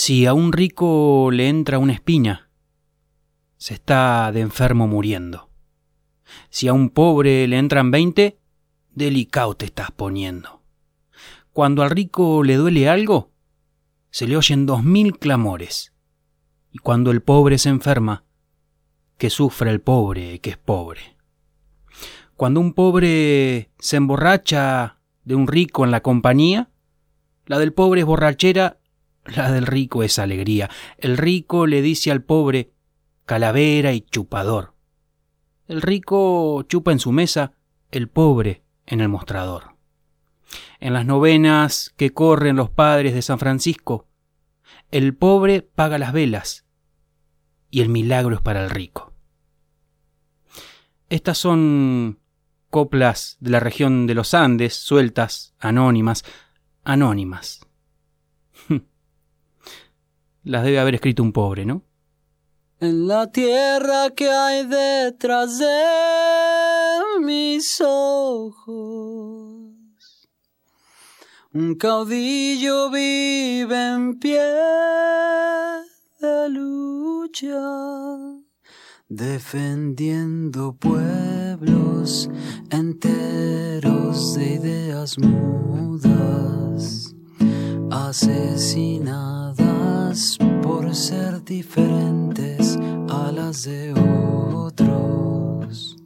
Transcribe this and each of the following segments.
Si a un rico le entra una espina, se está de enfermo muriendo. Si a un pobre le entran veinte, delicado te estás poniendo. Cuando al rico le duele algo, se le oyen dos mil clamores. Y cuando el pobre se enferma, que sufra el pobre que es pobre. Cuando un pobre se emborracha de un rico en la compañía, la del pobre es borrachera la del rico es alegría. El rico le dice al pobre calavera y chupador. El rico chupa en su mesa, el pobre en el mostrador. En las novenas que corren los padres de San Francisco, el pobre paga las velas y el milagro es para el rico. Estas son coplas de la región de los Andes, sueltas, anónimas, anónimas las debe haber escrito un pobre, ¿no? En la tierra que hay detrás de mis ojos, un caudillo vive en pie de lucha, defendiendo pueblos enteros de ideas mudas, asesinadas por ser diferentes a las de otros.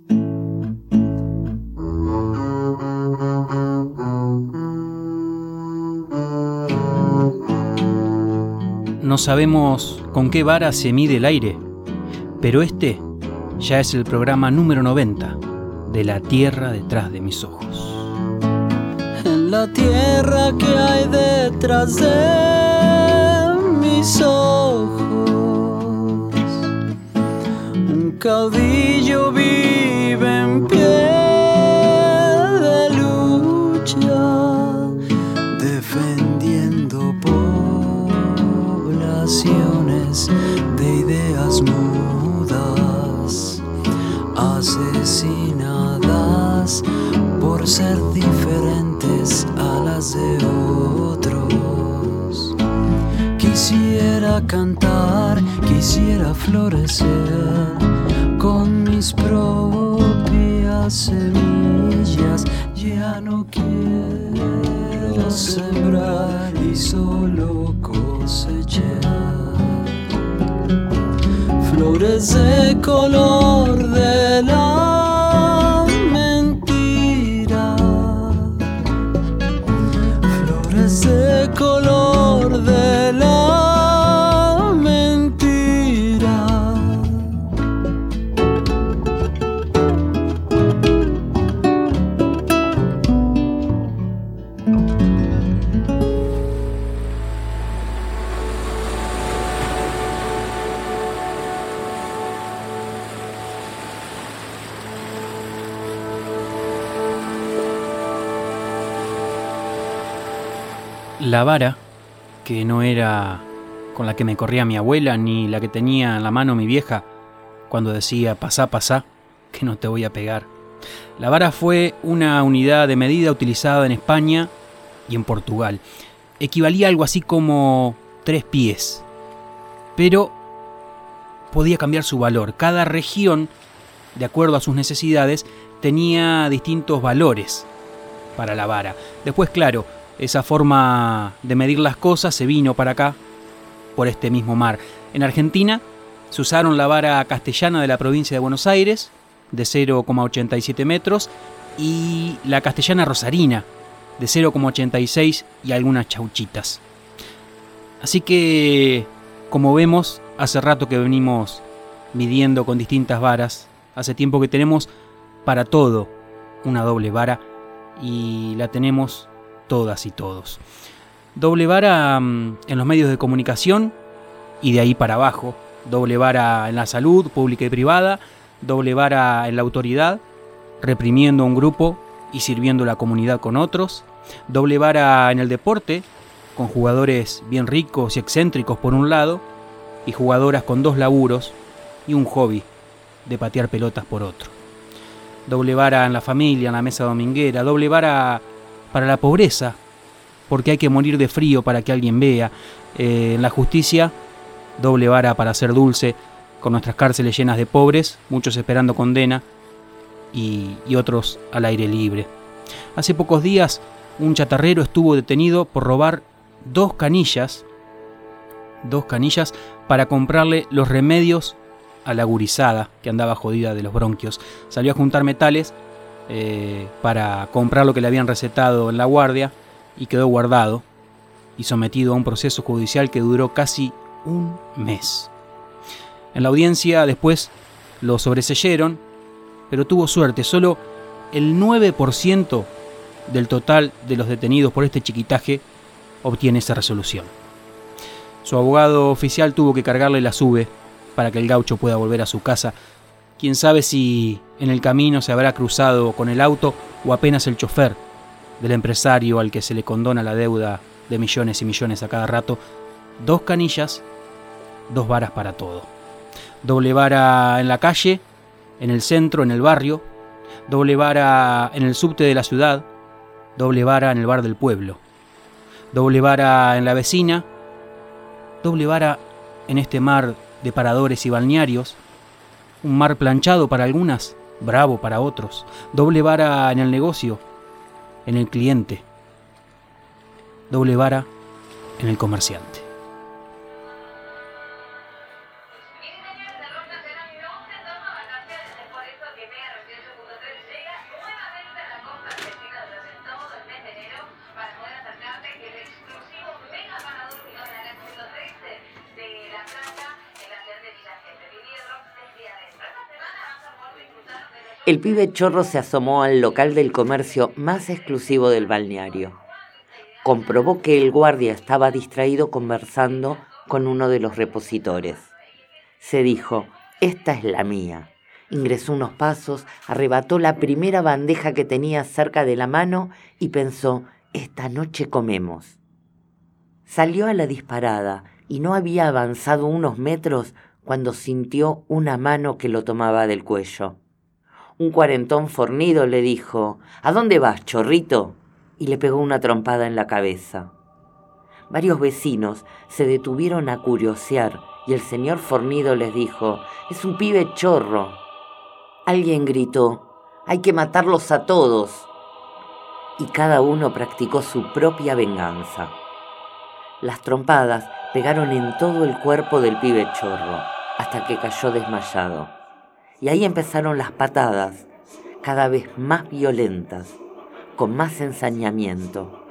No sabemos con qué vara se mide el aire, pero este ya es el programa número 90 de La Tierra detrás de mis ojos. La tierra que hay detrás de ojos. Un caudillo vive en pie de lucha, defendiendo poblaciones de ideas mudas, asesinadas por ser diferentes de Quisiera cantar, quisiera florecer con mis propias semillas. Ya no quiero sembrar y solo cosechar flores de color de la La vara, que no era con la que me corría mi abuela ni la que tenía en la mano mi vieja cuando decía pasá, pasá, que no te voy a pegar. La vara fue una unidad de medida utilizada en España y en Portugal. Equivalía a algo así como tres pies. Pero podía cambiar su valor. Cada región, de acuerdo a sus necesidades, tenía distintos valores para la vara. Después, claro, esa forma de medir las cosas se vino para acá por este mismo mar. En Argentina se usaron la vara castellana de la provincia de Buenos Aires, de 0,87 metros, y la castellana rosarina, de 0,86 y algunas chauchitas. Así que, como vemos, hace rato que venimos midiendo con distintas varas, hace tiempo que tenemos para todo una doble vara y la tenemos todas y todos. Doble vara mm, en los medios de comunicación y de ahí para abajo. Doble vara en la salud pública y privada. Doble vara en la autoridad, reprimiendo a un grupo y sirviendo a la comunidad con otros. Doble vara en el deporte, con jugadores bien ricos y excéntricos por un lado, y jugadoras con dos laburos y un hobby de patear pelotas por otro. Doble vara en la familia, en la mesa dominguera, doble vara para la pobreza, porque hay que morir de frío para que alguien vea. Eh, en la justicia, doble vara para ser dulce, con nuestras cárceles llenas de pobres, muchos esperando condena y, y otros al aire libre. Hace pocos días, un chatarrero estuvo detenido por robar dos canillas, dos canillas para comprarle los remedios a la gurizada que andaba jodida de los bronquios. Salió a juntar metales eh, para comprar lo que le habían recetado en la guardia y quedó guardado y sometido a un proceso judicial que duró casi un mes. En la audiencia después lo sobreseyeron, pero tuvo suerte, solo el 9% del total de los detenidos por este chiquitaje obtiene esa resolución. Su abogado oficial tuvo que cargarle la sube para que el gaucho pueda volver a su casa. Quién sabe si en el camino se habrá cruzado con el auto o apenas el chofer del empresario al que se le condona la deuda de millones y millones a cada rato. Dos canillas, dos varas para todo. Doble vara en la calle, en el centro, en el barrio. Doble vara en el subte de la ciudad. Doble vara en el bar del pueblo. Doble vara en la vecina. Doble vara en este mar de paradores y balnearios, un mar planchado para algunas, bravo para otros, doble vara en el negocio, en el cliente, doble vara en el comerciante. El pibe chorro se asomó al local del comercio más exclusivo del balneario. Comprobó que el guardia estaba distraído conversando con uno de los repositores. Se dijo, esta es la mía. Ingresó unos pasos, arrebató la primera bandeja que tenía cerca de la mano y pensó, esta noche comemos. Salió a la disparada y no había avanzado unos metros cuando sintió una mano que lo tomaba del cuello. Un cuarentón fornido le dijo, ¿A dónde vas, chorrito? y le pegó una trompada en la cabeza. Varios vecinos se detuvieron a curiosear y el señor fornido les dijo, es un pibe chorro. Alguien gritó, hay que matarlos a todos. Y cada uno practicó su propia venganza. Las trompadas pegaron en todo el cuerpo del pibe chorro, hasta que cayó desmayado. Y ahí empezaron las patadas, cada vez más violentas, con más ensañamiento.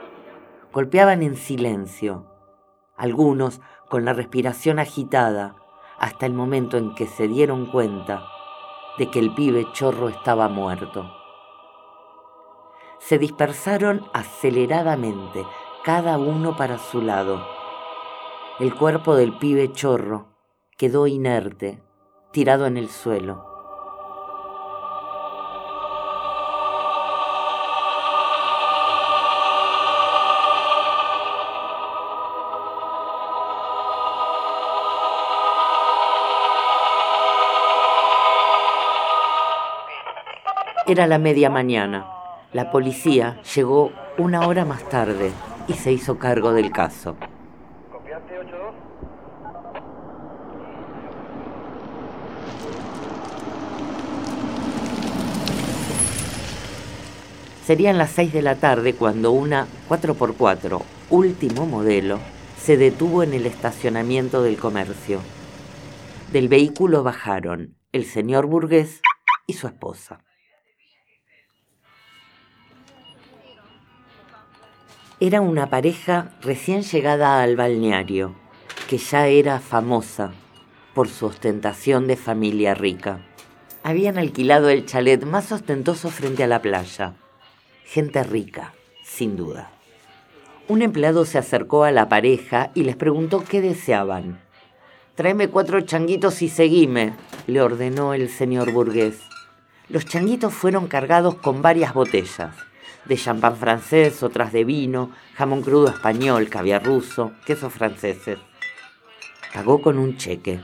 Golpeaban en silencio, algunos con la respiración agitada, hasta el momento en que se dieron cuenta de que el pibe chorro estaba muerto. Se dispersaron aceleradamente, cada uno para su lado. El cuerpo del pibe chorro quedó inerte, tirado en el suelo. Era la media mañana. La policía llegó una hora más tarde y se hizo cargo del caso. Serían las seis de la tarde cuando una 4x4, último modelo, se detuvo en el estacionamiento del comercio. Del vehículo bajaron el señor burgués y su esposa. Era una pareja recién llegada al balneario, que ya era famosa por su ostentación de familia rica. Habían alquilado el chalet más ostentoso frente a la playa. Gente rica, sin duda. Un empleado se acercó a la pareja y les preguntó qué deseaban. Tráeme cuatro changuitos y seguime, le ordenó el señor burgués. Los changuitos fueron cargados con varias botellas de champán francés, otras de vino, jamón crudo español, caviar ruso, quesos franceses. Pagó con un cheque.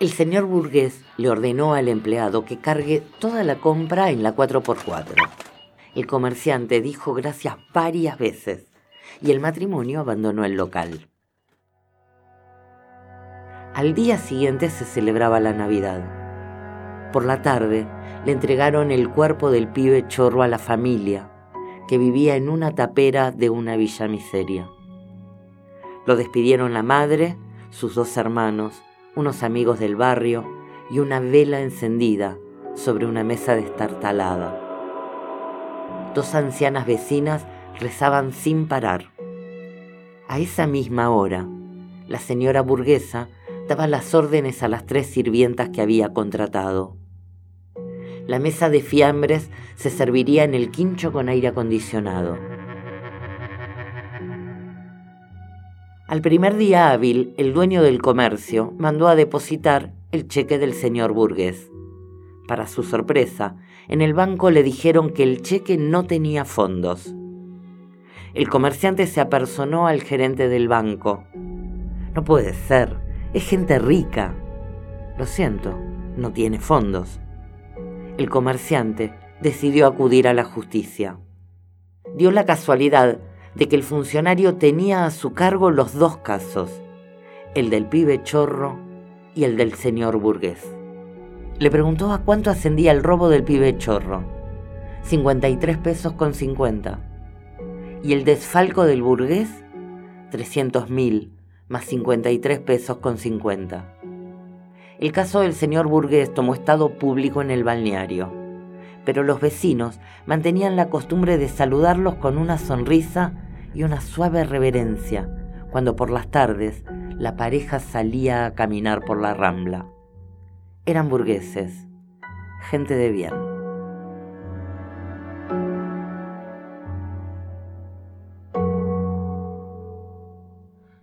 El señor burgués le ordenó al empleado que cargue toda la compra en la 4x4. El comerciante dijo gracias varias veces. y el matrimonio abandonó el local. Al día siguiente se celebraba la Navidad. Por la tarde le entregaron el cuerpo del pibe chorro a la familia, que vivía en una tapera de una villa miseria. Lo despidieron la madre, sus dos hermanos, unos amigos del barrio y una vela encendida sobre una mesa destartalada. Dos ancianas vecinas rezaban sin parar. A esa misma hora, la señora burguesa daba las órdenes a las tres sirvientas que había contratado. La mesa de fiambres se serviría en el quincho con aire acondicionado. Al primer día hábil, el dueño del comercio mandó a depositar el cheque del señor burgués. Para su sorpresa, en el banco le dijeron que el cheque no tenía fondos. El comerciante se apersonó al gerente del banco. No puede ser, es gente rica. Lo siento, no tiene fondos. El comerciante decidió acudir a la justicia. Dio la casualidad de que el funcionario tenía a su cargo los dos casos, el del pibe chorro y el del señor burgués. Le preguntó a cuánto ascendía el robo del pibe chorro. 53 pesos con 50. Y el desfalco del burgués, 300 mil más 53 pesos con 50. El caso del señor burgués tomó estado público en el balneario, pero los vecinos mantenían la costumbre de saludarlos con una sonrisa y una suave reverencia cuando por las tardes la pareja salía a caminar por la rambla eran burgueses, gente de bien.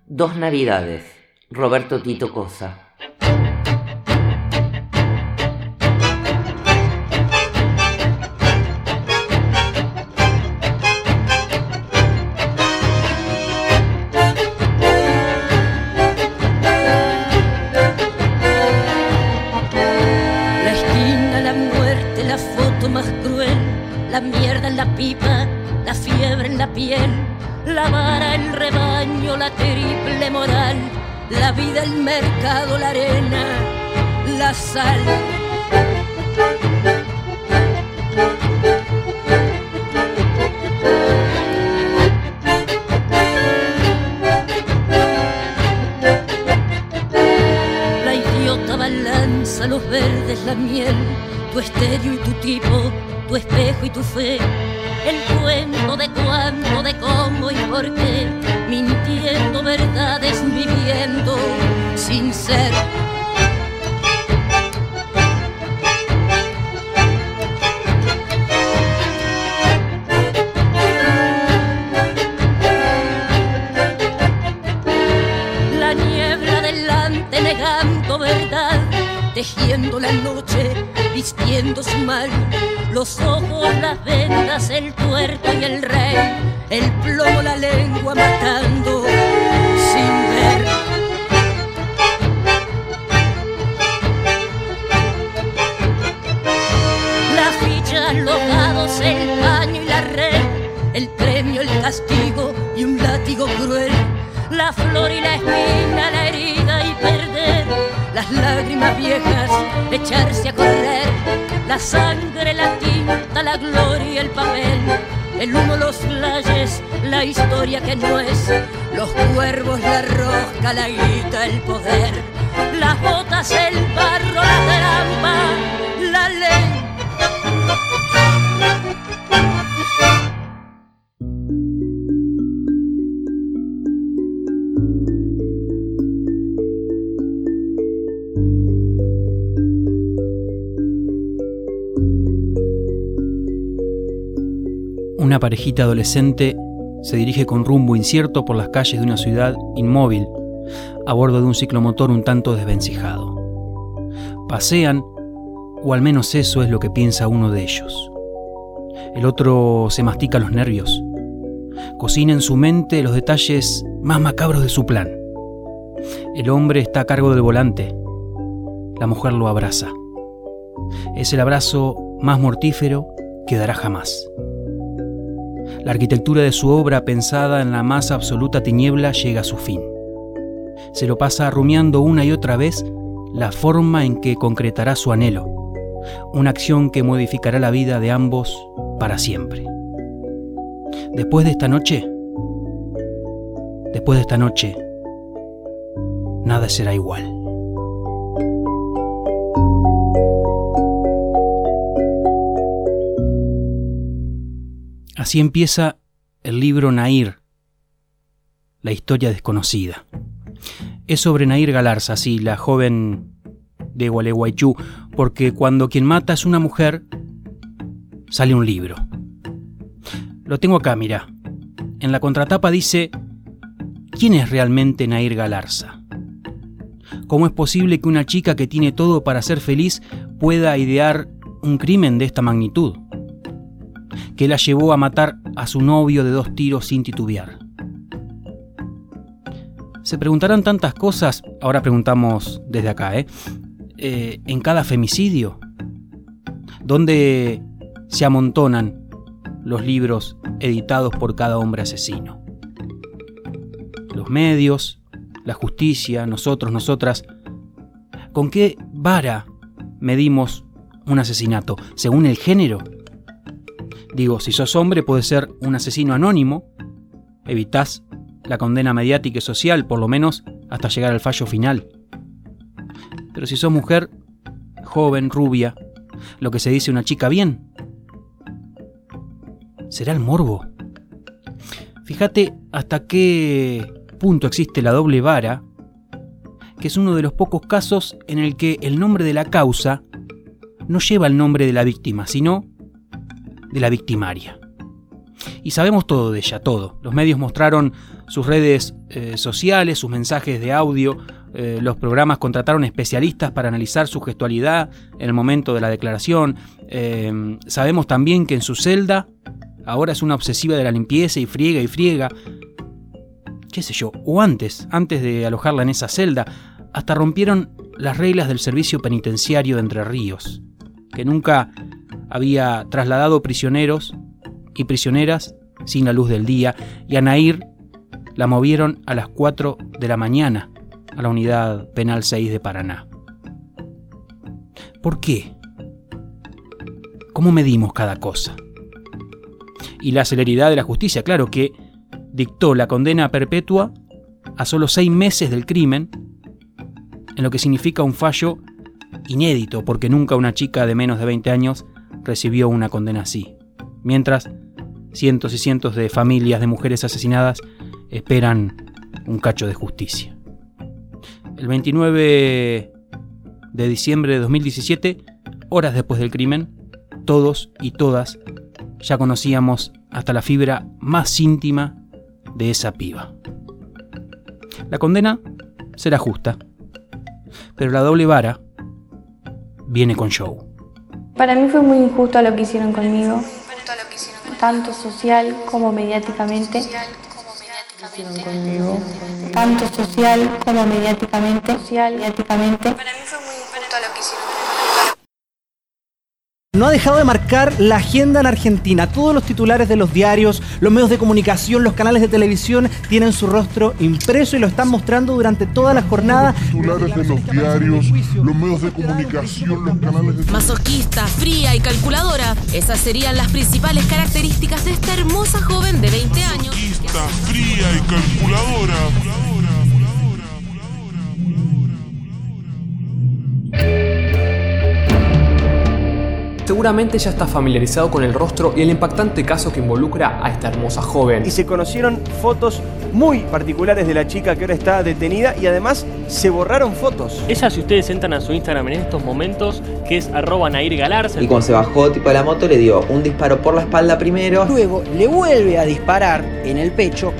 Dos Navidades, Roberto Tito Cosa. viejas, echarse a correr, la sangre, la tinta, la gloria, el papel, el humo, los playes, la historia que no es, los cuervos, la rosca, la guita, el poder, las botas, el barro, la trampa, la ley. Una parejita adolescente se dirige con rumbo incierto por las calles de una ciudad inmóvil, a bordo de un ciclomotor un tanto desvencijado. Pasean, o al menos eso es lo que piensa uno de ellos. El otro se mastica los nervios. Cocina en su mente los detalles más macabros de su plan. El hombre está a cargo del volante. La mujer lo abraza. Es el abrazo más mortífero que dará jamás. La arquitectura de su obra, pensada en la más absoluta tiniebla, llega a su fin. Se lo pasa rumiando una y otra vez la forma en que concretará su anhelo, una acción que modificará la vida de ambos para siempre. Después de esta noche, después de esta noche, nada será igual. Así empieza el libro Nair, la historia desconocida. Es sobre Nair Galarza, sí, la joven de Gualeguaychú, porque cuando quien mata es una mujer, sale un libro. Lo tengo acá, mira. En la contratapa dice, ¿quién es realmente Nair Galarza? ¿Cómo es posible que una chica que tiene todo para ser feliz pueda idear un crimen de esta magnitud? Que la llevó a matar a su novio de dos tiros sin titubear. Se preguntarán tantas cosas, ahora preguntamos desde acá, ¿eh? eh en cada femicidio, ¿dónde se amontonan los libros editados por cada hombre asesino. Los medios, la justicia, nosotros, nosotras, ¿con qué vara medimos un asesinato? ¿Según el género? Digo, si sos hombre puede ser un asesino anónimo, evitás la condena mediática y social, por lo menos hasta llegar al fallo final. Pero si sos mujer, joven, rubia, lo que se dice una chica bien, ¿Será el morbo? Fíjate hasta qué punto existe la doble vara, que es uno de los pocos casos en el que el nombre de la causa no lleva el nombre de la víctima, sino de la victimaria. Y sabemos todo de ella, todo. Los medios mostraron sus redes eh, sociales, sus mensajes de audio, eh, los programas contrataron especialistas para analizar su gestualidad en el momento de la declaración. Eh, sabemos también que en su celda Ahora es una obsesiva de la limpieza y friega y friega. ¿Qué sé yo? O antes, antes de alojarla en esa celda, hasta rompieron las reglas del servicio penitenciario de Entre Ríos, que nunca había trasladado prisioneros y prisioneras sin la luz del día, y a Nair la movieron a las 4 de la mañana a la unidad penal 6 de Paraná. ¿Por qué? ¿Cómo medimos cada cosa? y la celeridad de la justicia, claro, que dictó la condena perpetua a solo seis meses del crimen, en lo que significa un fallo inédito, porque nunca una chica de menos de 20 años recibió una condena así. Mientras, cientos y cientos de familias de mujeres asesinadas esperan un cacho de justicia. El 29 de diciembre de 2017, horas después del crimen, todos y todas ya conocíamos hasta la fibra más íntima de esa piba. La condena será justa, pero la doble vara viene con show. Para mí fue muy injusto lo que hicieron conmigo, tanto social como mediáticamente. Tanto social como mediáticamente. mediáticamente. Para mí fue muy injusto lo que hicieron no ha dejado de marcar la agenda en Argentina. Todos los titulares de los diarios, los medios de comunicación, los canales de televisión tienen su rostro impreso y lo están mostrando durante toda la jornada. Los titulares de los diarios, los medios de comunicación, los canales de Masoquista, fría y calculadora. Esas serían las principales características de esta hermosa joven de 20 años. Masoquista, fría y calculadora. Seguramente ya está familiarizado con el rostro y el impactante caso que involucra a esta hermosa joven. Y se conocieron fotos muy particulares de la chica que ahora está detenida y además se borraron fotos. Ella, si ustedes entran a su Instagram en estos momentos, que es arroba Nair Galarza. Y cuando se bajó tipo de la moto le dio un disparo por la espalda primero. Luego le vuelve a disparar en el pecho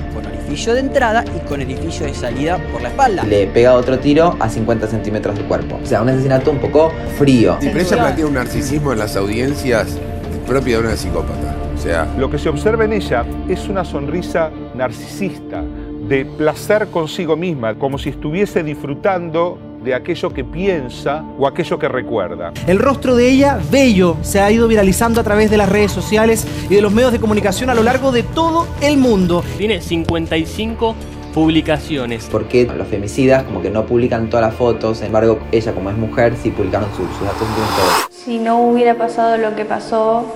de entrada y con orificio de salida por la espalda. Le pega otro tiro a 50 centímetros del cuerpo. O sea, un asesinato un poco frío. Sí, pero ella plantea un narcisismo en las audiencias propio de una psicópata. O sea, lo que se observa en ella es una sonrisa narcisista, de placer consigo misma, como si estuviese disfrutando de aquello que piensa o aquello que recuerda. El rostro de ella, bello, se ha ido viralizando a través de las redes sociales y de los medios de comunicación a lo largo de todo el mundo. Tiene 55 publicaciones. Porque los femicidas como que no publican todas las fotos, sin embargo ella como es mujer sí publicaron sus, sus datos y todo. Si no hubiera pasado lo que pasó,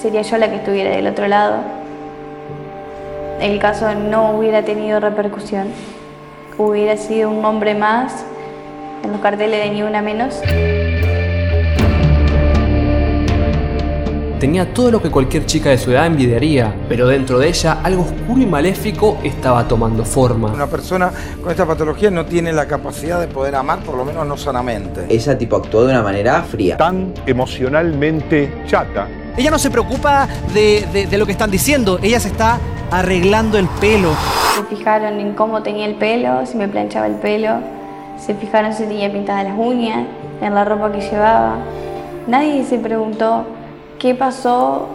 sería yo la que estuviera del otro lado. El caso no hubiera tenido repercusión. Hubiera sido un hombre más en los de ni una menos. Tenía todo lo que cualquier chica de su edad envidiaría, pero dentro de ella algo oscuro y maléfico estaba tomando forma. Una persona con esta patología no tiene la capacidad de poder amar, por lo menos no sanamente. Ella tipo actuó de una manera fría. Tan emocionalmente chata. Ella no se preocupa de, de- de lo que están diciendo, ella se está arreglando el pelo. Se fijaron en cómo tenía el pelo, si me planchaba el pelo. Se fijaron si tenía pintadas las uñas, en la ropa que llevaba. Nadie se preguntó qué pasó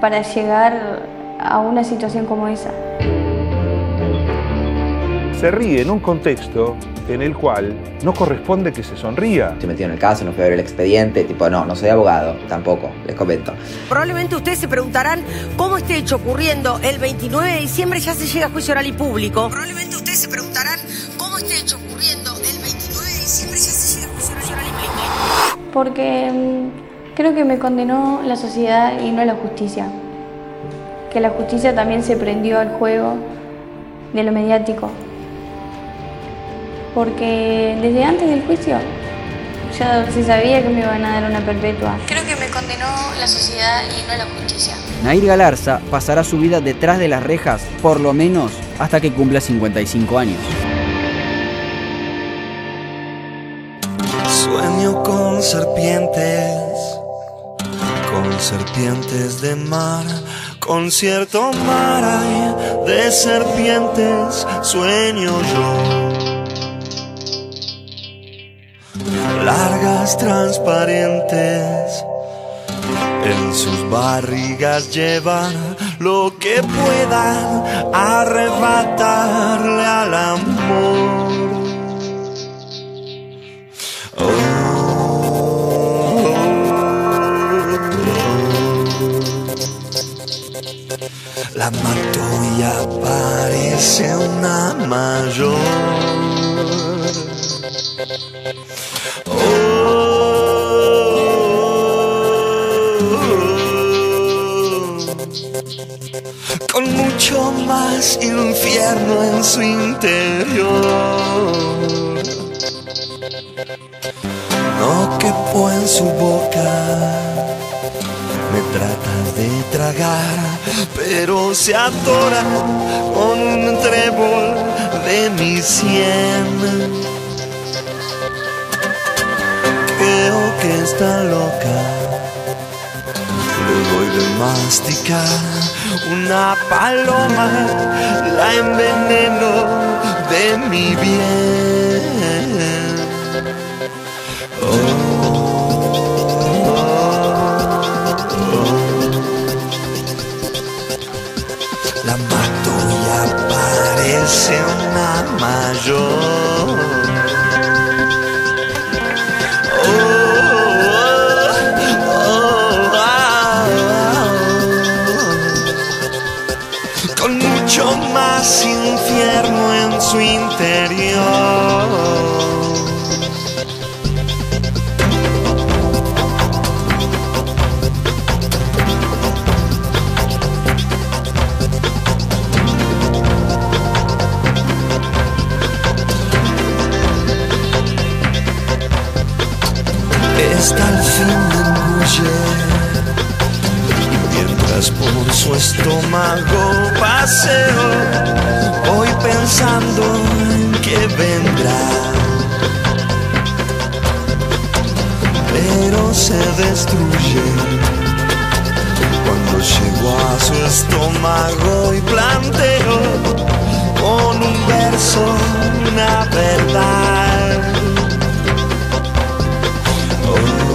para llegar a una situación como esa. Se ríe en un contexto en el cual no corresponde que se sonría. Estoy metido en el caso, no fui a ver el expediente, tipo no, no soy abogado, tampoco, les comento. Probablemente ustedes se preguntarán cómo este hecho ocurriendo el 29 de diciembre ya se llega a juicio oral y público. Probablemente ustedes se preguntarán cómo este hecho ocurriendo el 29 de diciembre ya se llega a juicio oral y público. Porque mm, creo que me condenó la sociedad y no la justicia. Que la justicia también se prendió al juego de lo mediático. Porque desde antes del juicio ya se sabía que me iban a dar una perpetua. Creo que me condenó la sociedad y no la justicia. Nair Galarza pasará su vida detrás de las rejas, por lo menos hasta que cumpla 55 años. Sueño con serpientes, serpientes de mar, con cierto mar hay de serpientes, sueño yo. Largas, transparentes, en sus barrigas llevan lo que puedan arrebatarle al amor. La mato y aparece una mayor. Con mucho más infierno en su interior. No quepo en su boca. Me tratas de tragar, pero se atora con un trébol de mi sien. Creo que está loca. Le doy de masticar una paloma, la enveneno de mi bien. Su interior. Estómago paseo Voy pensando en que vendrá. Pero se destruye Cuando llego a su estómago y planteo Con un verso una verdad. La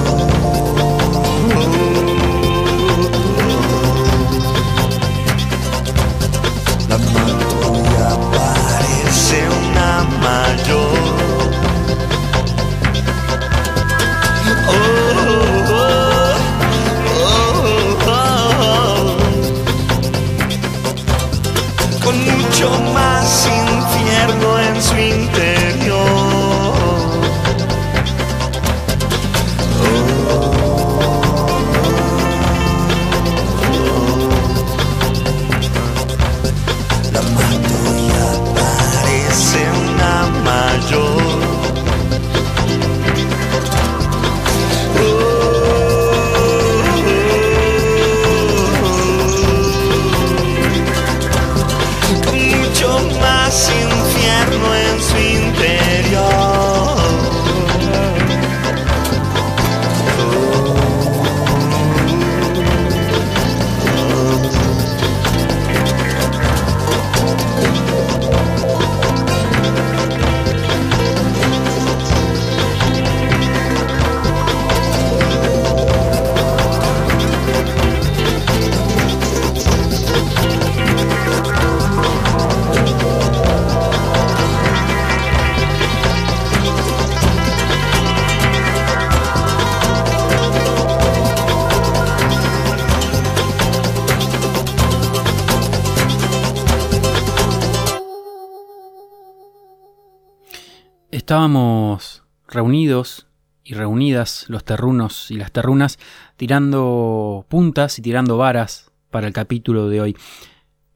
Estábamos reunidos y reunidas los terrunos y las terrunas tirando puntas y tirando varas para el capítulo de hoy.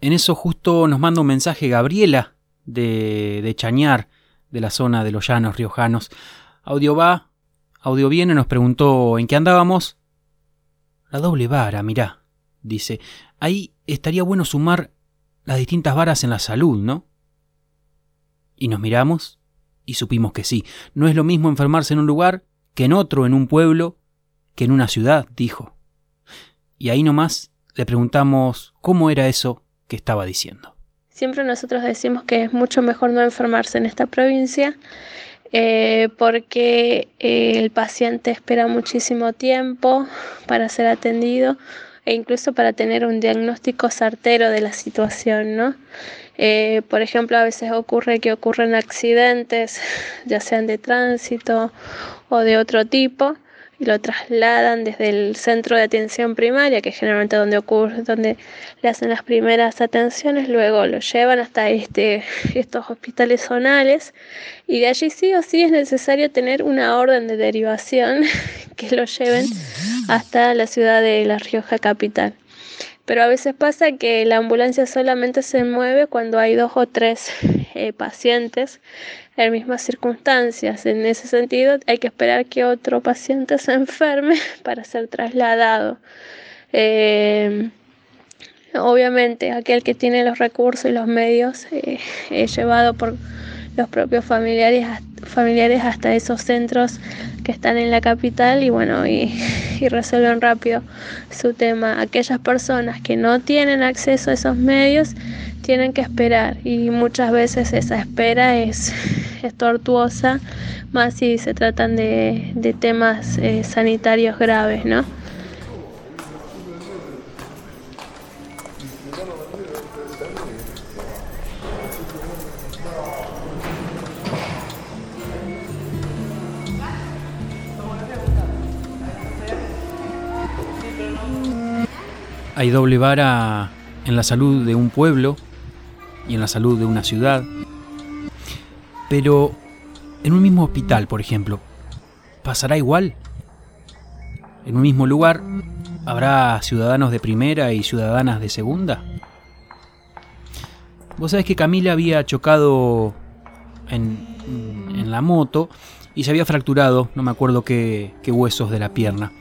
En eso justo nos manda un mensaje Gabriela de, de Chañar, de la zona de los llanos riojanos. Audio va, audio viene, nos preguntó en qué andábamos. La doble vara, mirá, dice. Ahí estaría bueno sumar las distintas varas en la salud, ¿no? Y nos miramos y supimos que sí. No es lo mismo enfermarse en un lugar que en otro, en un pueblo, que en una ciudad, dijo. Y ahí nomás le preguntamos cómo era eso que estaba diciendo. Siempre nosotros decimos que es mucho mejor no enfermarse en esta provincia eh, porque eh, el paciente espera muchísimo tiempo para ser atendido e incluso para tener un diagnóstico certero de la situación, ¿no? Eh, por ejemplo, a veces ocurre que ocurren accidentes, ya sean de tránsito o de otro tipo, y lo trasladan desde el centro de atención primaria, que es generalmente donde ocurre, donde le hacen las primeras atenciones, luego lo llevan hasta este, estos hospitales zonales y de allí sí o sí es necesario tener una orden de derivación que lo lleven hasta la ciudad de La Rioja capital. Pero a veces pasa que la ambulancia solamente se mueve cuando hay dos o tres eh, pacientes en mismas circunstancias. En ese sentido, hay que esperar que otro paciente se enferme para ser trasladado. Eh, obviamente, aquel que tiene los recursos y los medios eh, llevado por los propios familiares, familiares hasta esos centros que están en la capital y bueno, y, y, resuelven rápido su tema. Aquellas personas que no tienen acceso a esos medios tienen que esperar y muchas veces esa espera es, es tortuosa, más si se tratan de, de temas eh, sanitarios graves, ¿no? Hay doble vara en la salud de un pueblo y en la salud de una ciudad. Pero en un mismo hospital, por ejemplo, ¿pasará igual? En un mismo lugar, ¿habrá ciudadanos de primera y ciudadanas de segunda? Vos sabés que Camila había chocado en, en la moto y se había fracturado, no me acuerdo qué, qué huesos de la pierna.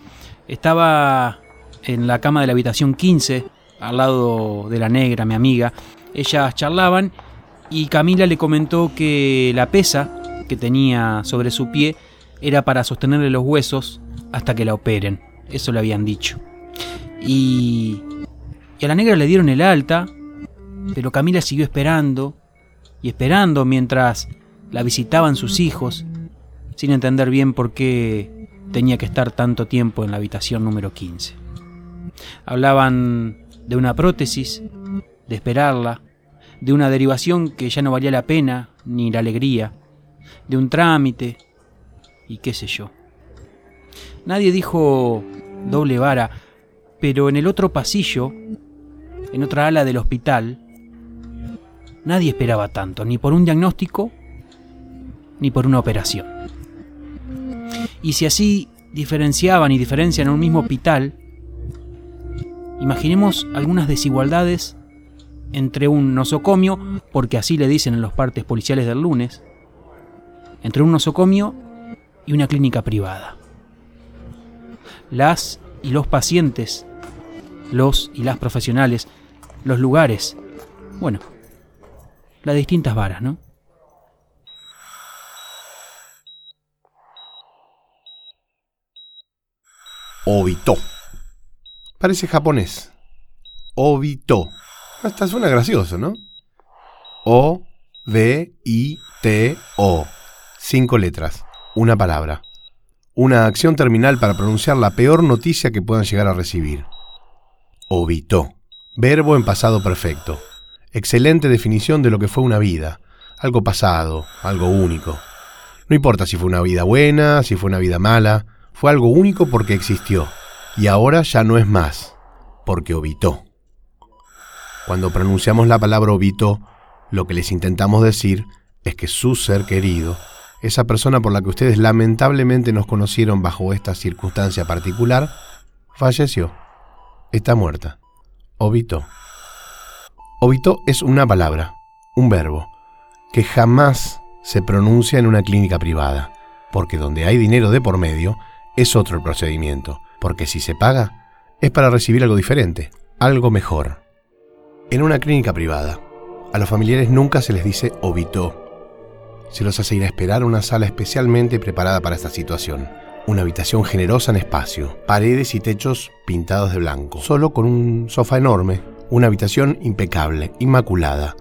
Estaba en la cama de la habitación 15, al lado de la negra, mi amiga. Ellas charlaban y Camila le comentó que la pesa que tenía sobre su pie era para sostenerle los huesos hasta que la operen. Eso le habían dicho. Y, y a la negra le dieron el alta, pero Camila siguió esperando y esperando mientras la visitaban sus hijos, sin entender bien por qué tenía que estar tanto tiempo en la habitación número 15. Hablaban de una prótesis, de esperarla, de una derivación que ya no valía la pena ni la alegría, de un trámite y qué sé yo. Nadie dijo doble vara, pero en el otro pasillo, en otra ala del hospital, nadie esperaba tanto, ni por un diagnóstico, ni por una operación. Y si así diferenciaban y diferencian en un mismo hospital, Imaginemos algunas desigualdades entre un nosocomio, porque así le dicen en los partes policiales del lunes, entre un nosocomio y una clínica privada. Las y los pacientes, los y las profesionales, los lugares, bueno, las distintas varas, ¿no? Parece japonés. Obito. Hasta suena gracioso, ¿no? O, V, I, T, O. Cinco letras. Una palabra. Una acción terminal para pronunciar la peor noticia que puedan llegar a recibir. Obito. Verbo en pasado perfecto. Excelente definición de lo que fue una vida. Algo pasado, algo único. No importa si fue una vida buena, si fue una vida mala, fue algo único porque existió y ahora ya no es más, porque obitó. Cuando pronunciamos la palabra obito, lo que les intentamos decir es que su ser querido esa persona por la que ustedes lamentablemente nos conocieron bajo esta circunstancia particular, falleció. Está muerta. Obitó. Obitó es una palabra, un verbo, que jamás se pronuncia en una clínica privada, porque donde hay dinero de por medio, es otro el procedimiento, porque si se paga, es para recibir algo diferente, algo mejor. En una clínica privada, a los familiares nunca se les dice obitó. Se los hace ir a esperar a una sala especialmente preparada para esta situación. Una habitación generosa en espacio, paredes y techos pintados de blanco, solo con un sofá enorme, una habitación impecable, inmaculada.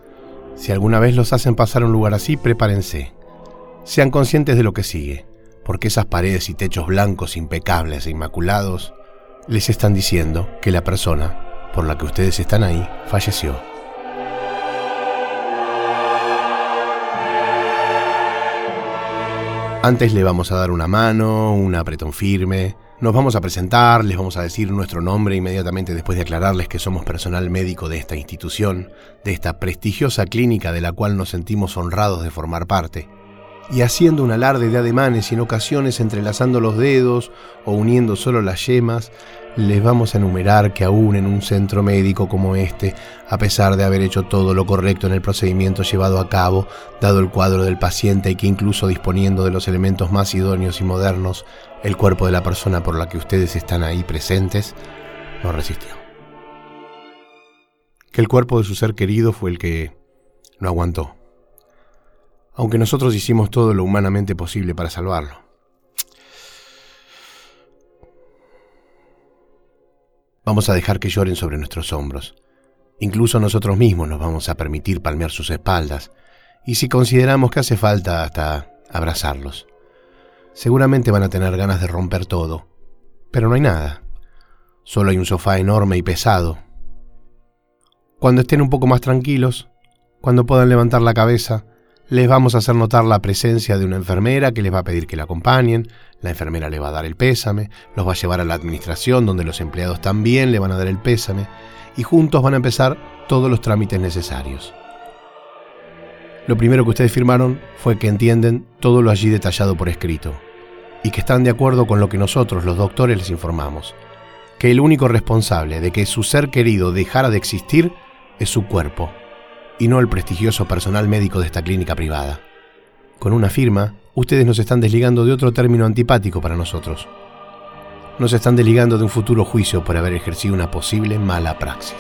Si alguna vez los hacen pasar a un lugar así, prepárense. Sean conscientes de lo que sigue, porque esas paredes y techos blancos, impecables e inmaculados, les están diciendo que la persona por la que ustedes están ahí falleció. Antes le vamos a dar una mano, un apretón firme, nos vamos a presentar, les vamos a decir nuestro nombre inmediatamente después de aclararles que somos personal médico de esta institución, de esta prestigiosa clínica de la cual nos sentimos honrados de formar parte. Y haciendo un alarde de ademanes y en ocasiones entrelazando los dedos o uniendo solo las yemas, les vamos a enumerar que aún en un centro médico como este, a pesar de haber hecho todo lo correcto en el procedimiento llevado a cabo, dado el cuadro del paciente y que incluso disponiendo de los elementos más idóneos y modernos, el cuerpo de la persona por la que ustedes están ahí presentes no resistió. Que el cuerpo de su ser querido fue el que no aguantó, aunque nosotros hicimos todo lo humanamente posible para salvarlo. Vamos a dejar que lloren sobre nuestros hombros. Incluso nosotros mismos nos vamos a permitir palmear sus espaldas, y si consideramos que hace falta hasta abrazarlos. Seguramente van a tener ganas de romper todo, pero no hay nada. Solo hay un sofá enorme y pesado. Cuando estén un poco más tranquilos, cuando puedan levantar la cabeza, les vamos a hacer notar la presencia de una enfermera que les va a pedir que la acompañen, la enfermera le va a dar el pésame, los va a llevar a la administración donde los empleados también le van a dar el pésame y juntos van a empezar todos los trámites necesarios. Lo primero que ustedes firmaron fue que entienden todo lo allí detallado por escrito y que están de acuerdo con lo que nosotros, los doctores, les informamos, que el único responsable de que su ser querido dejara de existir es su cuerpo y no el prestigioso personal médico de esta clínica privada. Con una firma, ustedes nos están desligando de otro término antipático para nosotros. Nos están desligando de un futuro juicio por haber ejercido una posible mala praxis.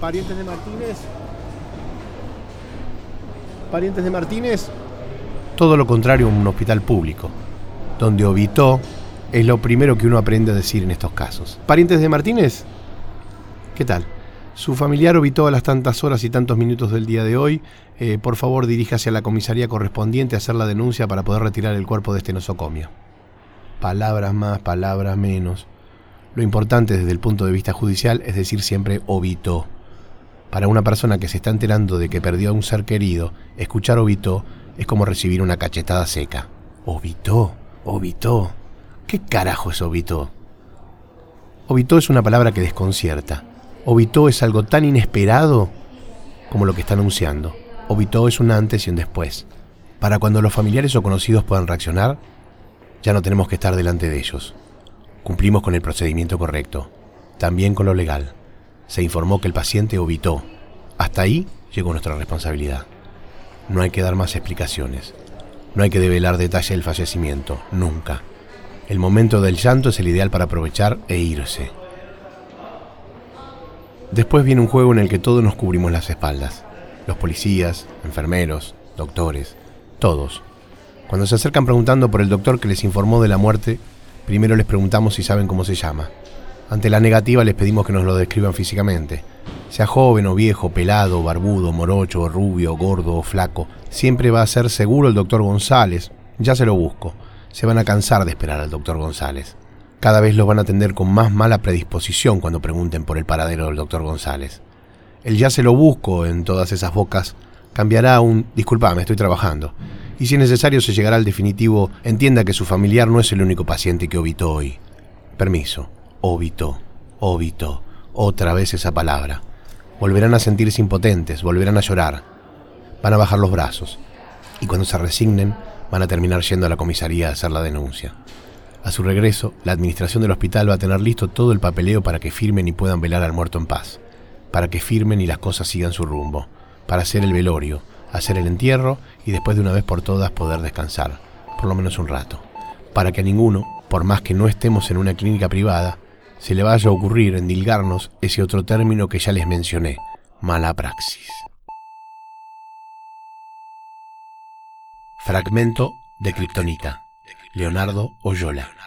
Parientes de Martínez, parientes de Martínez? Todo lo contrario a un hospital público, donde obitó es lo primero que uno aprende a decir en estos casos. ¿Parientes de Martínez? ¿Qué tal? Su familiar obitó a las tantas horas y tantos minutos del día de hoy. Eh, por favor, diríjase a la comisaría correspondiente a hacer la denuncia para poder retirar el cuerpo de este nosocomio. Palabras más, palabras menos. Lo importante desde el punto de vista judicial es decir siempre obitó. Para una persona que se está enterando de que perdió a un ser querido, escuchar obitó es como recibir una cachetada seca. Obitó, obitó. ¿Qué carajo es obitó? Obitó es una palabra que desconcierta. Obitó es algo tan inesperado como lo que está anunciando. Obitó es un antes y un después. Para cuando los familiares o conocidos puedan reaccionar, ya no tenemos que estar delante de ellos. Cumplimos con el procedimiento correcto, también con lo legal se informó que el paciente obitó. Hasta ahí llegó nuestra responsabilidad. No hay que dar más explicaciones. No hay que develar detalle del fallecimiento, nunca. El momento del llanto es el ideal para aprovechar e irse. Después viene un juego en el que todos nos cubrimos las espaldas. Los policías, enfermeros, doctores, todos. Cuando se acercan preguntando por el doctor que les informó de la muerte, primero les preguntamos si saben cómo se llama. Ante la negativa les pedimos que nos lo describan físicamente. Sea joven o viejo, pelado, barbudo, morocho, rubio, gordo o flaco, siempre va a ser seguro el doctor González. Ya se lo busco. Se van a cansar de esperar al doctor González. Cada vez los van a atender con más mala predisposición cuando pregunten por el paradero del doctor González. El ya se lo busco en todas esas bocas cambiará un disculpame, estoy trabajando. y si es necesario se llegará al definitivo, entienda que su familiar no es el único paciente que obitó hoy. Permiso, obitó, obitó, otra vez esa palabra. Volverán a sentirse impotentes, volverán a llorar, van a bajar los brazos, y cuando se resignen van a terminar yendo a la comisaría a hacer la denuncia. A su regreso, la administración del hospital va a tener listo todo el papeleo para que firmen y puedan velar al muerto en paz, para que firmen y las cosas sigan su rumbo, para hacer el velorio, hacer el entierro y después de una vez por todas poder descansar, por lo menos un rato, para que a ninguno, por más que no estemos en una clínica privada, se le vaya a ocurrir endilgarnos ese otro término que ya les mencioné, mala praxis. Fragmento de Kryptonita. Leonardo Oyola.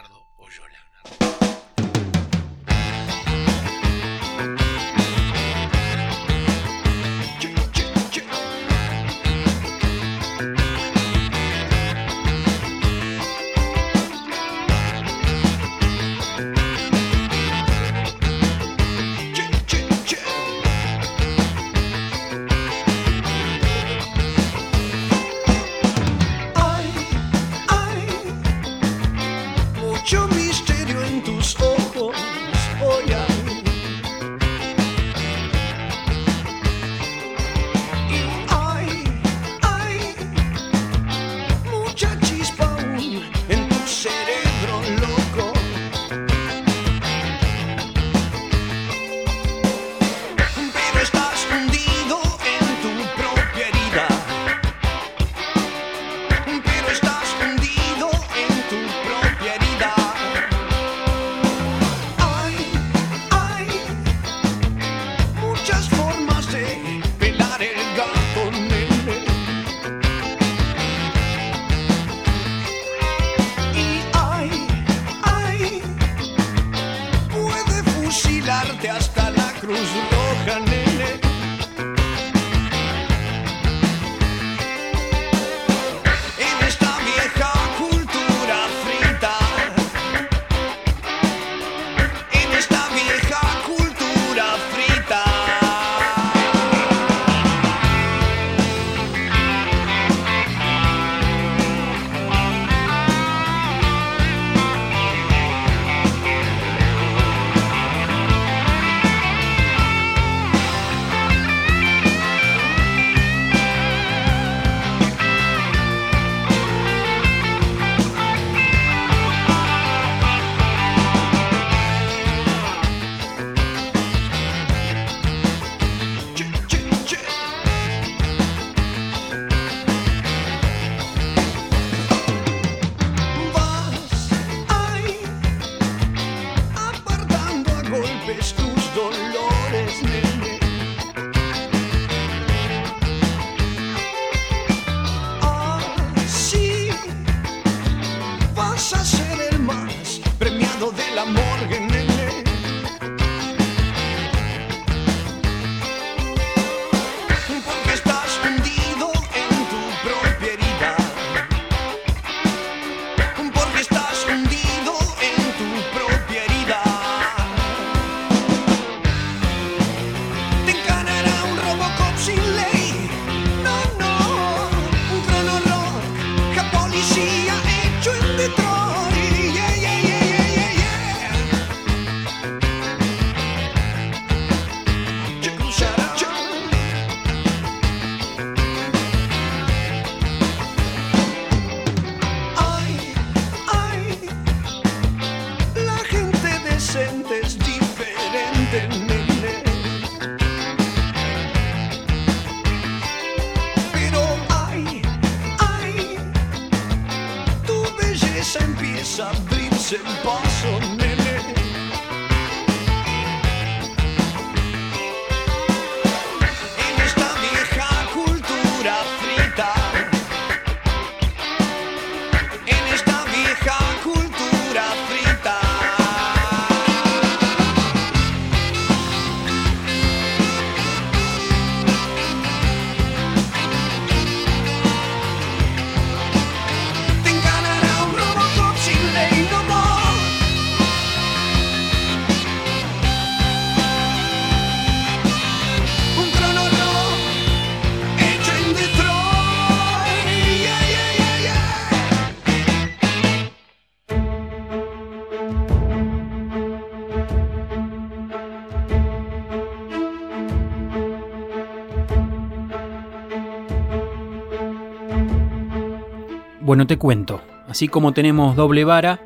Bueno, te cuento. Así como tenemos doble vara,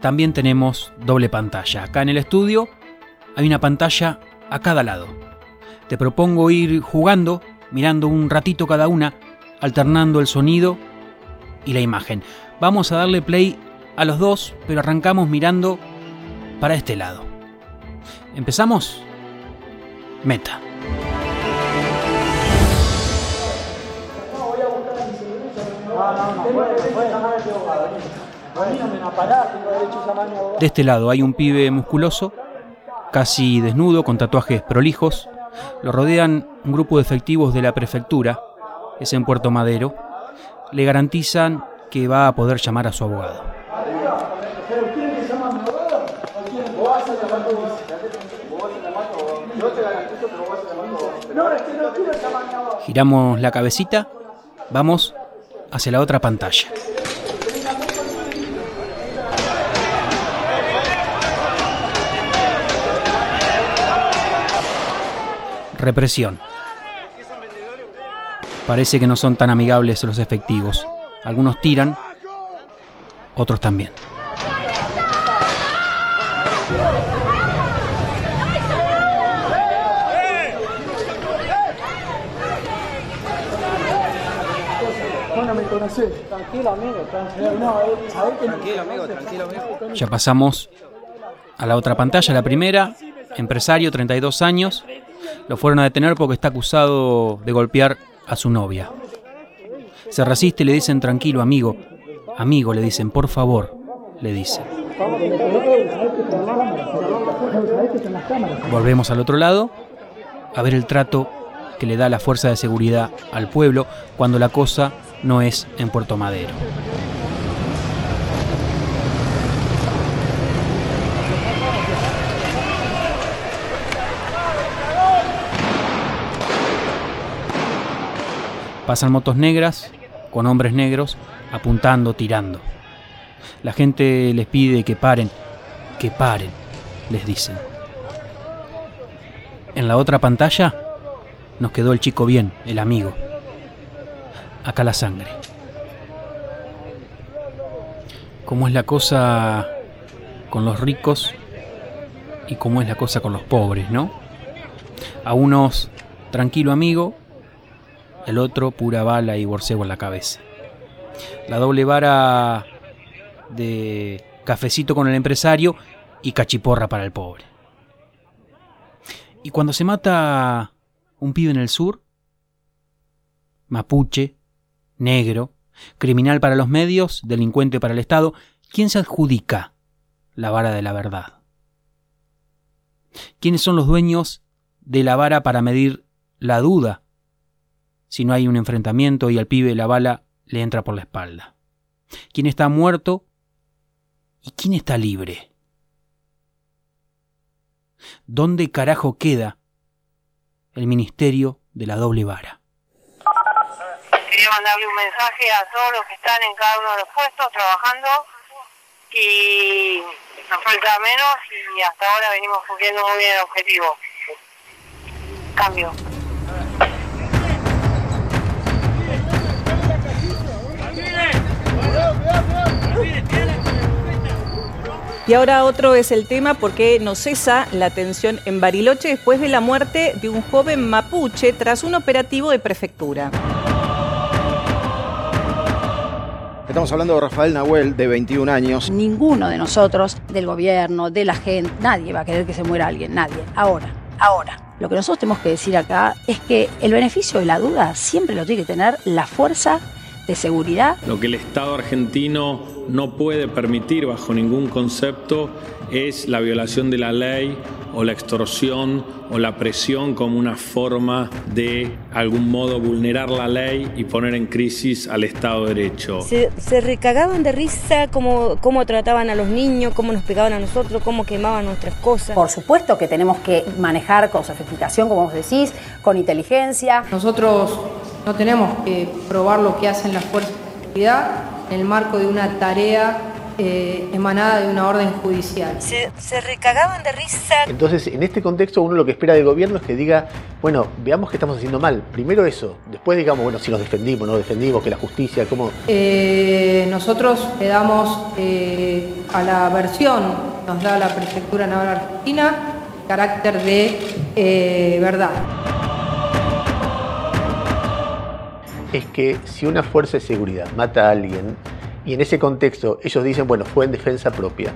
también tenemos doble pantalla. Acá en el estudio hay una pantalla a cada lado. Te propongo ir jugando, mirando un ratito cada una, alternando el sonido y la imagen. Vamos a darle play a los dos, pero arrancamos mirando para este lado. ¿Empezamos? Meta. De este lado hay un pibe musculoso, casi desnudo, con tatuajes prolijos. Lo rodean un grupo de efectivos de la prefectura, es en Puerto Madero. Le garantizan que va a poder llamar a su abogado. Giramos la cabecita, vamos hacia la otra pantalla. Represión. Parece que no son tan amigables los efectivos. Algunos tiran, otros también. Tranquilo, amigo, tranquilo. Tranquilo, amigo, tranquilo. Ya pasamos a la otra pantalla, la primera. Empresario, 32 años. Lo fueron a detener porque está acusado de golpear a su novia. Se resiste y le dicen tranquilo, amigo. Amigo, le dicen, por favor, le dicen. Volvemos al otro lado a ver el trato que le da la fuerza de seguridad al pueblo cuando la cosa no es en Puerto Madero. Pasan motos negras con hombres negros apuntando, tirando. La gente les pide que paren, que paren, les dicen. En la otra pantalla nos quedó el chico bien, el amigo acá la sangre. ¿Cómo es la cosa con los ricos y cómo es la cosa con los pobres, no? A unos tranquilo amigo, el otro pura bala y borcego en la cabeza. La doble vara de cafecito con el empresario y cachiporra para el pobre. Y cuando se mata un pibe en el sur, mapuche, negro, criminal para los medios, delincuente para el Estado, ¿quién se adjudica la vara de la verdad? ¿Quiénes son los dueños de la vara para medir la duda si no hay un enfrentamiento y al pibe la bala le entra por la espalda? ¿Quién está muerto y quién está libre? ¿Dónde carajo queda el ministerio de la doble vara? Mandarle un mensaje a todos los que están en cada uno de los puestos trabajando y nos falta menos y hasta ahora venimos cumpliendo muy bien el objetivo. Cambio. Y ahora otro es el tema porque no cesa la tensión en Bariloche después de la muerte de un joven mapuche tras un operativo de prefectura. Estamos hablando de Rafael Nahuel, de 21 años. Ninguno de nosotros, del gobierno, de la gente, nadie va a querer que se muera alguien, nadie. Ahora, ahora. Lo que nosotros tenemos que decir acá es que el beneficio de la duda siempre lo tiene que tener la fuerza de seguridad. Lo que el Estado argentino no puede permitir bajo ningún concepto es la violación de la ley o la extorsión o la presión como una forma de algún modo vulnerar la ley y poner en crisis al Estado de Derecho. Se, recagaban de risa cómo, cómo trataban a los niños, cómo nos pegaban a nosotros, cómo quemaban nuestras cosas. Por supuesto que tenemos que manejar con sofisticación, como vos decís, con inteligencia. Nosotros no tenemos que probar lo que hacen las fuerzas de seguridad en el marco de una tarea eh, emanada de una orden judicial. Se, se recagaban de risa. Entonces, en este contexto, uno lo que espera del gobierno es que diga, bueno, veamos qué estamos haciendo mal. Primero eso, después digamos, bueno, si nos defendimos, no defendimos, que la justicia, cómo... Eh, nosotros le damos eh, a la versión, nos da la Prefectura Naval Argentina, carácter de eh, verdad. Es que si una fuerza de seguridad mata a alguien, y en ese contexto ellos dicen, bueno, fue en defensa propia,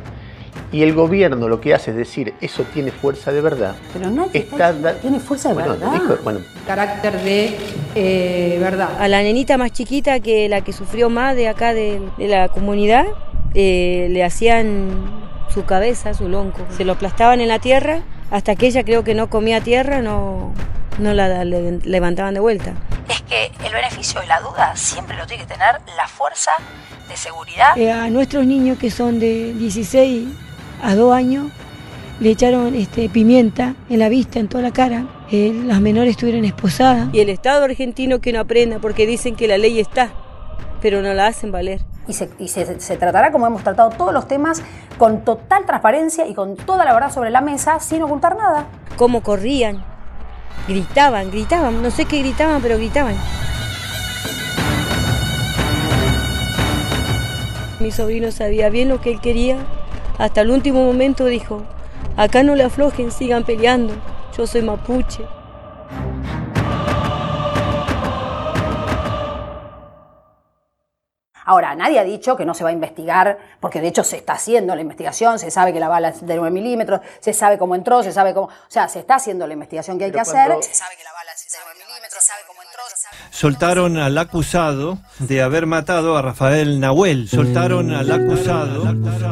y el gobierno lo que hace es decir, eso tiene fuerza de verdad. Pero no está, da- tiene fuerza de bueno, verdad. dijo- bueno, Carácter de eh, verdad. A la nenita más chiquita que la que sufrió más de acá de, de la comunidad, eh, le hacían su cabeza, su lonco. Se lo aplastaban en la tierra hasta que ella creo que no comía tierra, no, no la le- levantaban de vuelta. Es que el beneficio de la duda siempre lo tiene que tener la fuerza de seguridad. Eh, a nuestros niños que son de 16 a 2 años le echaron este, pimienta en la vista, en toda la cara. Eh, las menores estuvieron esposadas. Y el Estado argentino que no aprenda porque dicen que la ley está, pero no la hacen valer. Y, se, se tratará como hemos tratado todos los temas con total transparencia y con toda la verdad sobre la mesa sin ocultar nada. Cómo corrían, gritaban, gritaban, no sé qué gritaban, pero gritaban. Mi sobrino sabía bien lo que él quería. Hasta el último momento dijo, acá no le aflojen, sigan peleando. Yo soy mapuche. Ahora, nadie ha dicho que no se va a investigar, porque de hecho se está haciendo la investigación, se sabe que la bala es de 9 milímetros, se sabe cómo entró, se sabe cómo. O sea, se está haciendo la investigación que hay Pero que hacer. Se sabe que la bala es de 9 milímetros, se sabe cómo entró. se sabe- Soltaron al acusado de haber matado a Rafael Nahuel. Soltaron al acusado.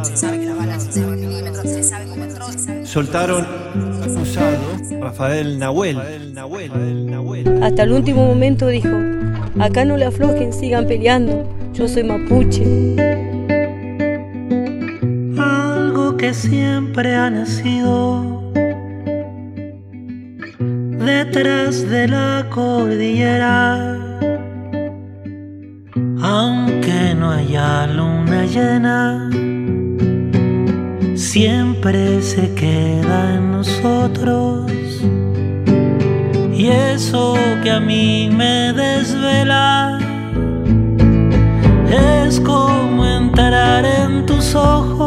Se sabe que la bala es de 9 milímetros, se sabe cómo entró. se sabe- Soltaron al acusado Rafael Nahuel. Hasta el último momento dijo, acá no le aflojen, sigan peleando. Yo soy mapuche. algo que siempre ha nacido detrás de la cordillera. Aunque no haya luna llena, siempre se queda en nosotros. Y eso que a mí me desvela es como entrar en tus ojos,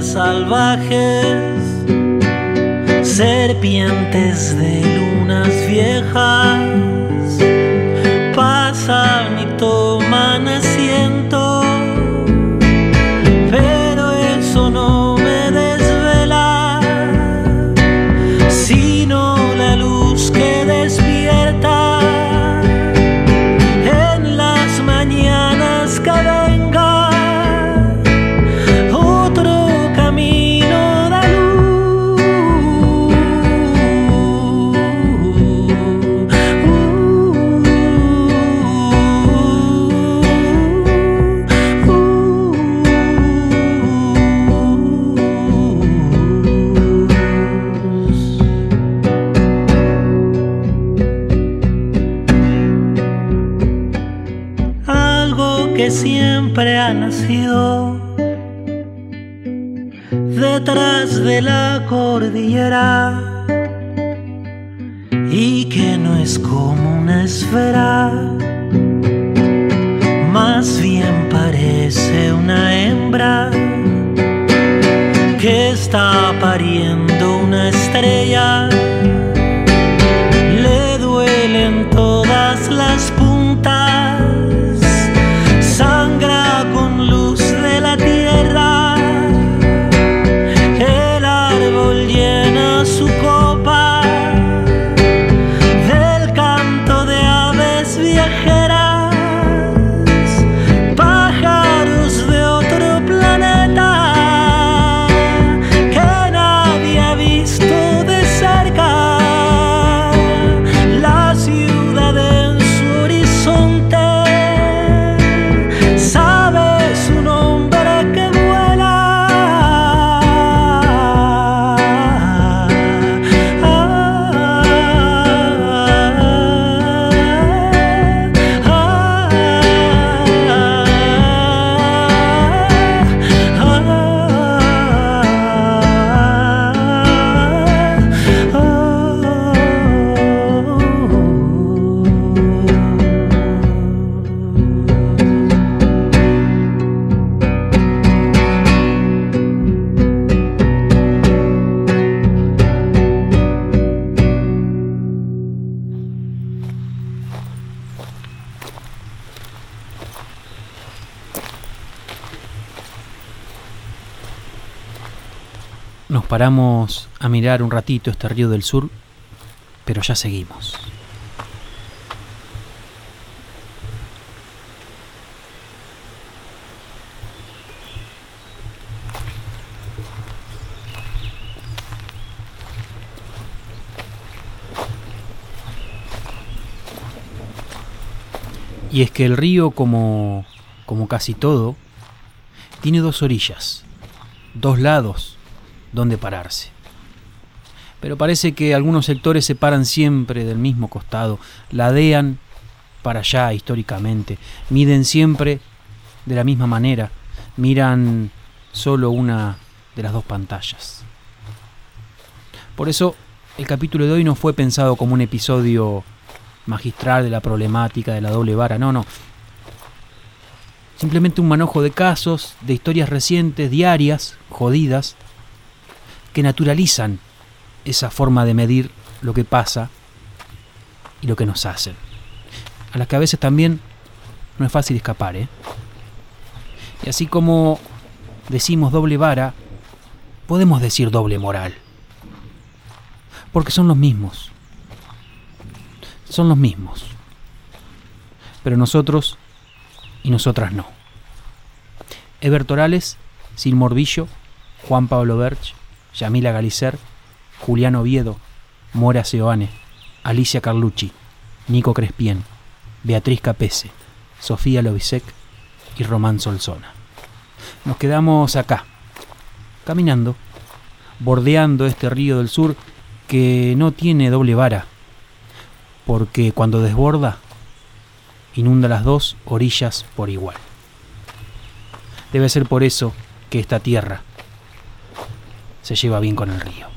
salvajes, serpientes de lunas viejas, paramos a mirar un ratito este río del sur, pero ya seguimos. Y es que el río, como, como casi todo, tiene dos orillas, dos lados donde pararse. Pero parece que algunos sectores se paran siempre del mismo costado, ladean para allá históricamente, miden siempre de la misma manera, miran solo una de las dos pantallas. Por eso el capítulo de hoy no fue pensado como un episodio magistral de la problemática de la doble vara, no, no. Simplemente un manojo de casos, de historias recientes, diarias, jodidas, que naturalizan esa forma de medir lo que pasa y lo que nos hacen. A las que a veces también no es fácil escapar, ¿eh? Y así como decimos doble vara, podemos decir doble moral. Porque son los mismos son los mismos. Pero nosotros y nosotras no. Eber Torales, Sil Morbillo, Juan Pablo Berch, Yamila Galicer, Julián Oviedo, Mora Seoane, Alicia Carlucci, Nico Crespien, Beatriz Capese, Sofía Lovisek y Román Solzona. Nos quedamos acá, caminando, bordeando este río del sur que no tiene doble vara, porque cuando desborda, inunda las dos orillas por igual. Debe ser por eso que esta tierra se lleva bien con el río.